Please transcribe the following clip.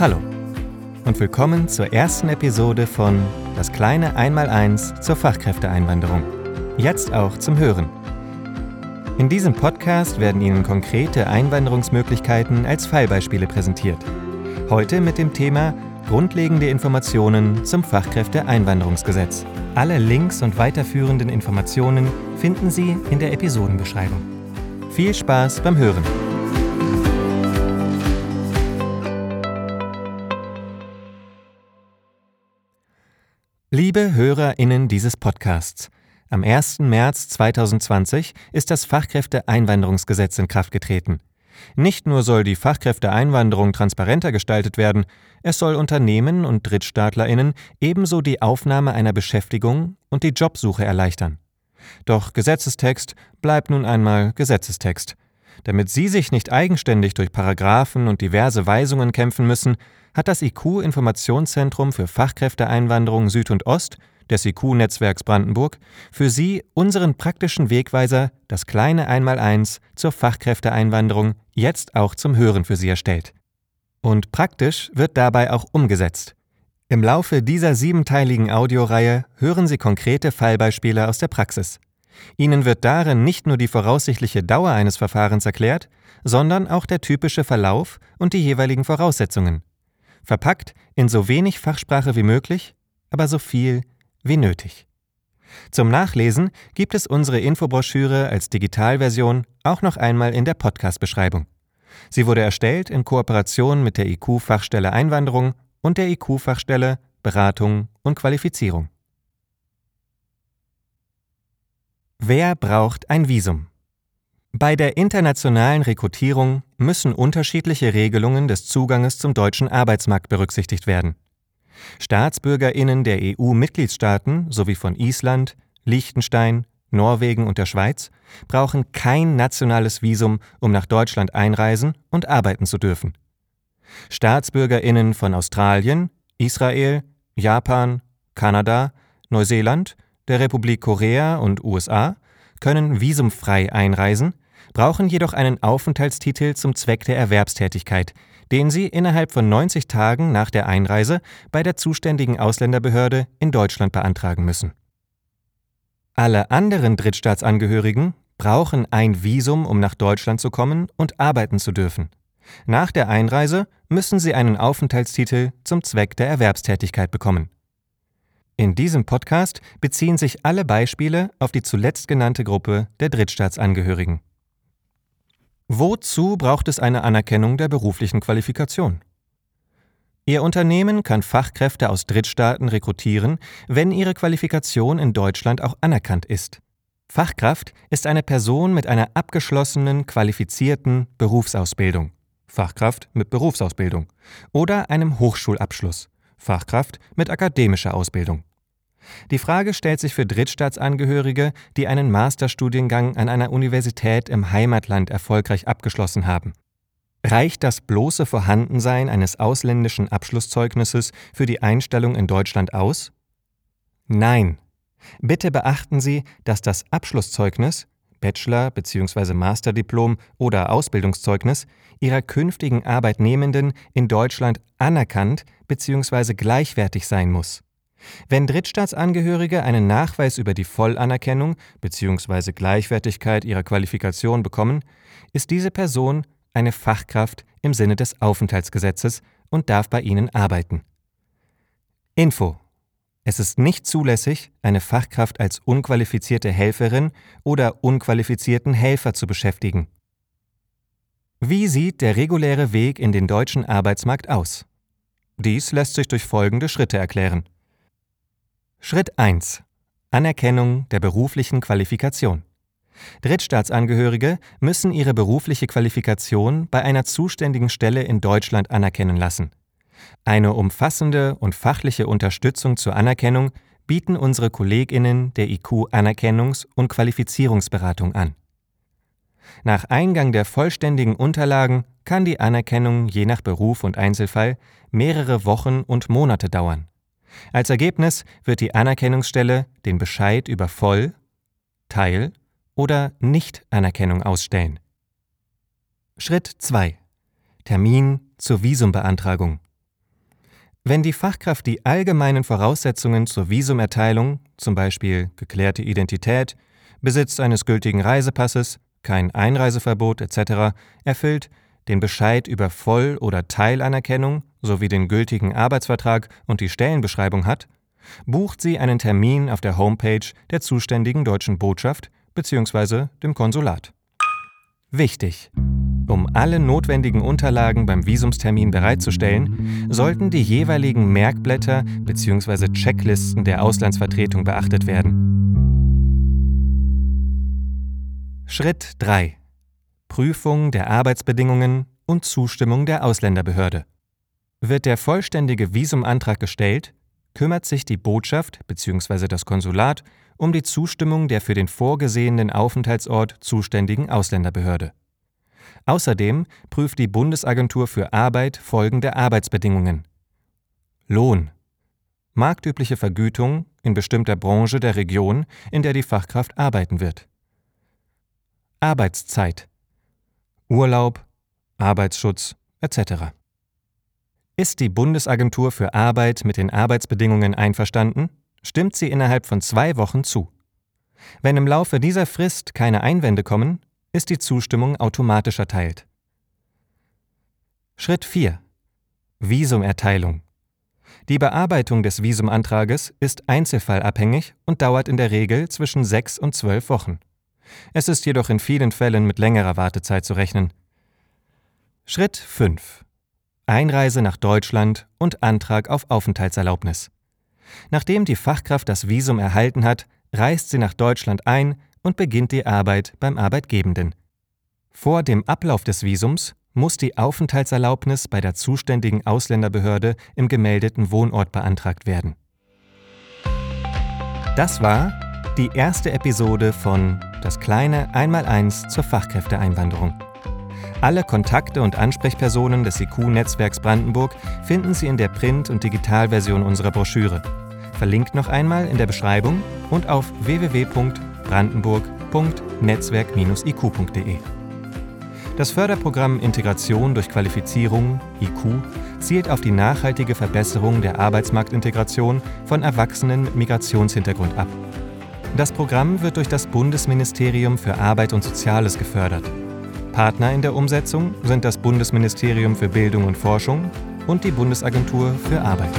Hallo und willkommen zur ersten Episode von Das kleine Einmaleins zur Fachkräfteeinwanderung. Jetzt auch zum Hören. In diesem Podcast werden Ihnen konkrete Einwanderungsmöglichkeiten als Fallbeispiele präsentiert. Heute mit dem Thema Grundlegende Informationen zum Fachkräfteeinwanderungsgesetz. Alle Links und weiterführenden Informationen finden Sie in der Episodenbeschreibung. Viel Spaß beim Hören! Liebe HörerInnen dieses Podcasts, am 1. März 2020 ist das Fachkräfteeinwanderungsgesetz in Kraft getreten. Nicht nur soll die Fachkräfteeinwanderung transparenter gestaltet werden, es soll Unternehmen und DrittstaatlerInnen ebenso die Aufnahme einer Beschäftigung und die Jobsuche erleichtern. Doch Gesetzestext bleibt nun einmal Gesetzestext. Damit Sie sich nicht eigenständig durch Paragraphen und diverse Weisungen kämpfen müssen, hat das IQ-Informationszentrum für Fachkräfteeinwanderung Süd und Ost des IQ-Netzwerks Brandenburg für Sie unseren praktischen Wegweiser, das kleine Einmaleins zur Fachkräfteeinwanderung, jetzt auch zum Hören für Sie erstellt. Und praktisch wird dabei auch umgesetzt. Im Laufe dieser siebenteiligen Audioreihe hören Sie konkrete Fallbeispiele aus der Praxis. Ihnen wird darin nicht nur die voraussichtliche Dauer eines Verfahrens erklärt, sondern auch der typische Verlauf und die jeweiligen Voraussetzungen verpackt in so wenig Fachsprache wie möglich, aber so viel wie nötig. Zum Nachlesen gibt es unsere Infobroschüre als Digitalversion auch noch einmal in der Podcast-Beschreibung. Sie wurde erstellt in Kooperation mit der IQ-Fachstelle Einwanderung und der IQ-Fachstelle Beratung und Qualifizierung. Wer braucht ein Visum? Bei der internationalen Rekrutierung müssen unterschiedliche Regelungen des Zuganges zum deutschen Arbeitsmarkt berücksichtigt werden. Staatsbürgerinnen der EU-Mitgliedstaaten sowie von Island, Liechtenstein, Norwegen und der Schweiz brauchen kein nationales Visum, um nach Deutschland einreisen und arbeiten zu dürfen. Staatsbürgerinnen von Australien, Israel, Japan, Kanada, Neuseeland, der Republik Korea und USA können visumfrei einreisen, brauchen jedoch einen Aufenthaltstitel zum Zweck der Erwerbstätigkeit, den sie innerhalb von 90 Tagen nach der Einreise bei der zuständigen Ausländerbehörde in Deutschland beantragen müssen. Alle anderen Drittstaatsangehörigen brauchen ein Visum, um nach Deutschland zu kommen und arbeiten zu dürfen. Nach der Einreise müssen sie einen Aufenthaltstitel zum Zweck der Erwerbstätigkeit bekommen. In diesem Podcast beziehen sich alle Beispiele auf die zuletzt genannte Gruppe der Drittstaatsangehörigen. Wozu braucht es eine Anerkennung der beruflichen Qualifikation? Ihr Unternehmen kann Fachkräfte aus Drittstaaten rekrutieren, wenn ihre Qualifikation in Deutschland auch anerkannt ist. Fachkraft ist eine Person mit einer abgeschlossenen, qualifizierten Berufsausbildung. Fachkraft mit Berufsausbildung oder einem Hochschulabschluss. Fachkraft mit akademischer Ausbildung. Die Frage stellt sich für Drittstaatsangehörige, die einen Masterstudiengang an einer Universität im Heimatland erfolgreich abgeschlossen haben. Reicht das bloße Vorhandensein eines ausländischen Abschlusszeugnisses für die Einstellung in Deutschland aus? Nein. Bitte beachten Sie, dass das Abschlusszeugnis, Bachelor- bzw. Masterdiplom oder Ausbildungszeugnis Ihrer künftigen Arbeitnehmenden in Deutschland anerkannt bzw. gleichwertig sein muss. Wenn Drittstaatsangehörige einen Nachweis über die Vollanerkennung bzw. Gleichwertigkeit ihrer Qualifikation bekommen, ist diese Person eine Fachkraft im Sinne des Aufenthaltsgesetzes und darf bei ihnen arbeiten. Info es ist nicht zulässig, eine Fachkraft als unqualifizierte Helferin oder unqualifizierten Helfer zu beschäftigen. Wie sieht der reguläre Weg in den deutschen Arbeitsmarkt aus? Dies lässt sich durch folgende Schritte erklären. Schritt 1. Anerkennung der beruflichen Qualifikation. Drittstaatsangehörige müssen ihre berufliche Qualifikation bei einer zuständigen Stelle in Deutschland anerkennen lassen. Eine umfassende und fachliche Unterstützung zur Anerkennung bieten unsere Kolleginnen der IQ Anerkennungs- und Qualifizierungsberatung an. Nach Eingang der vollständigen Unterlagen kann die Anerkennung je nach Beruf und Einzelfall mehrere Wochen und Monate dauern. Als Ergebnis wird die Anerkennungsstelle den Bescheid über Voll-, Teil- oder Nicht-Anerkennung ausstellen. Schritt 2. Termin zur Visumbeantragung. Wenn die Fachkraft die allgemeinen Voraussetzungen zur Visumerteilung, zum Beispiel geklärte Identität, Besitz eines gültigen Reisepasses, kein Einreiseverbot etc., erfüllt, den Bescheid über Voll- oder Teilanerkennung sowie den gültigen Arbeitsvertrag und die Stellenbeschreibung hat, bucht sie einen Termin auf der Homepage der zuständigen deutschen Botschaft bzw. dem Konsulat. Wichtig! Um alle notwendigen Unterlagen beim Visumstermin bereitzustellen, sollten die jeweiligen Merkblätter bzw. Checklisten der Auslandsvertretung beachtet werden. Schritt 3. Prüfung der Arbeitsbedingungen und Zustimmung der Ausländerbehörde. Wird der vollständige Visumantrag gestellt, kümmert sich die Botschaft bzw. das Konsulat um die Zustimmung der für den vorgesehenen Aufenthaltsort zuständigen Ausländerbehörde. Außerdem prüft die Bundesagentur für Arbeit folgende Arbeitsbedingungen. Lohn. Marktübliche Vergütung in bestimmter Branche der Region, in der die Fachkraft arbeiten wird. Arbeitszeit. Urlaub, Arbeitsschutz etc. Ist die Bundesagentur für Arbeit mit den Arbeitsbedingungen einverstanden, stimmt sie innerhalb von zwei Wochen zu. Wenn im Laufe dieser Frist keine Einwände kommen, ist die Zustimmung automatisch erteilt. Schritt 4. Visumerteilung. Die Bearbeitung des Visumantrages ist einzelfallabhängig und dauert in der Regel zwischen sechs und zwölf Wochen. Es ist jedoch in vielen Fällen mit längerer Wartezeit zu rechnen. Schritt 5. Einreise nach Deutschland und Antrag auf Aufenthaltserlaubnis. Nachdem die Fachkraft das Visum erhalten hat, reist sie nach Deutschland ein und beginnt die Arbeit beim Arbeitgebenden. Vor dem Ablauf des Visums muss die Aufenthaltserlaubnis bei der zuständigen Ausländerbehörde im gemeldeten Wohnort beantragt werden. Das war die erste Episode von Das kleine Einmaleins zur Fachkräfteeinwanderung. Alle Kontakte und Ansprechpersonen des IQ-Netzwerks Brandenburg finden Sie in der Print- und Digitalversion unserer Broschüre. Verlinkt noch einmal in der Beschreibung und auf www.brandenburg.netzwerk-iq.de. Das Förderprogramm Integration durch Qualifizierung IQ zielt auf die nachhaltige Verbesserung der Arbeitsmarktintegration von Erwachsenen mit Migrationshintergrund ab. Das Programm wird durch das Bundesministerium für Arbeit und Soziales gefördert. Partner in der Umsetzung sind das Bundesministerium für Bildung und Forschung und die Bundesagentur für Arbeit.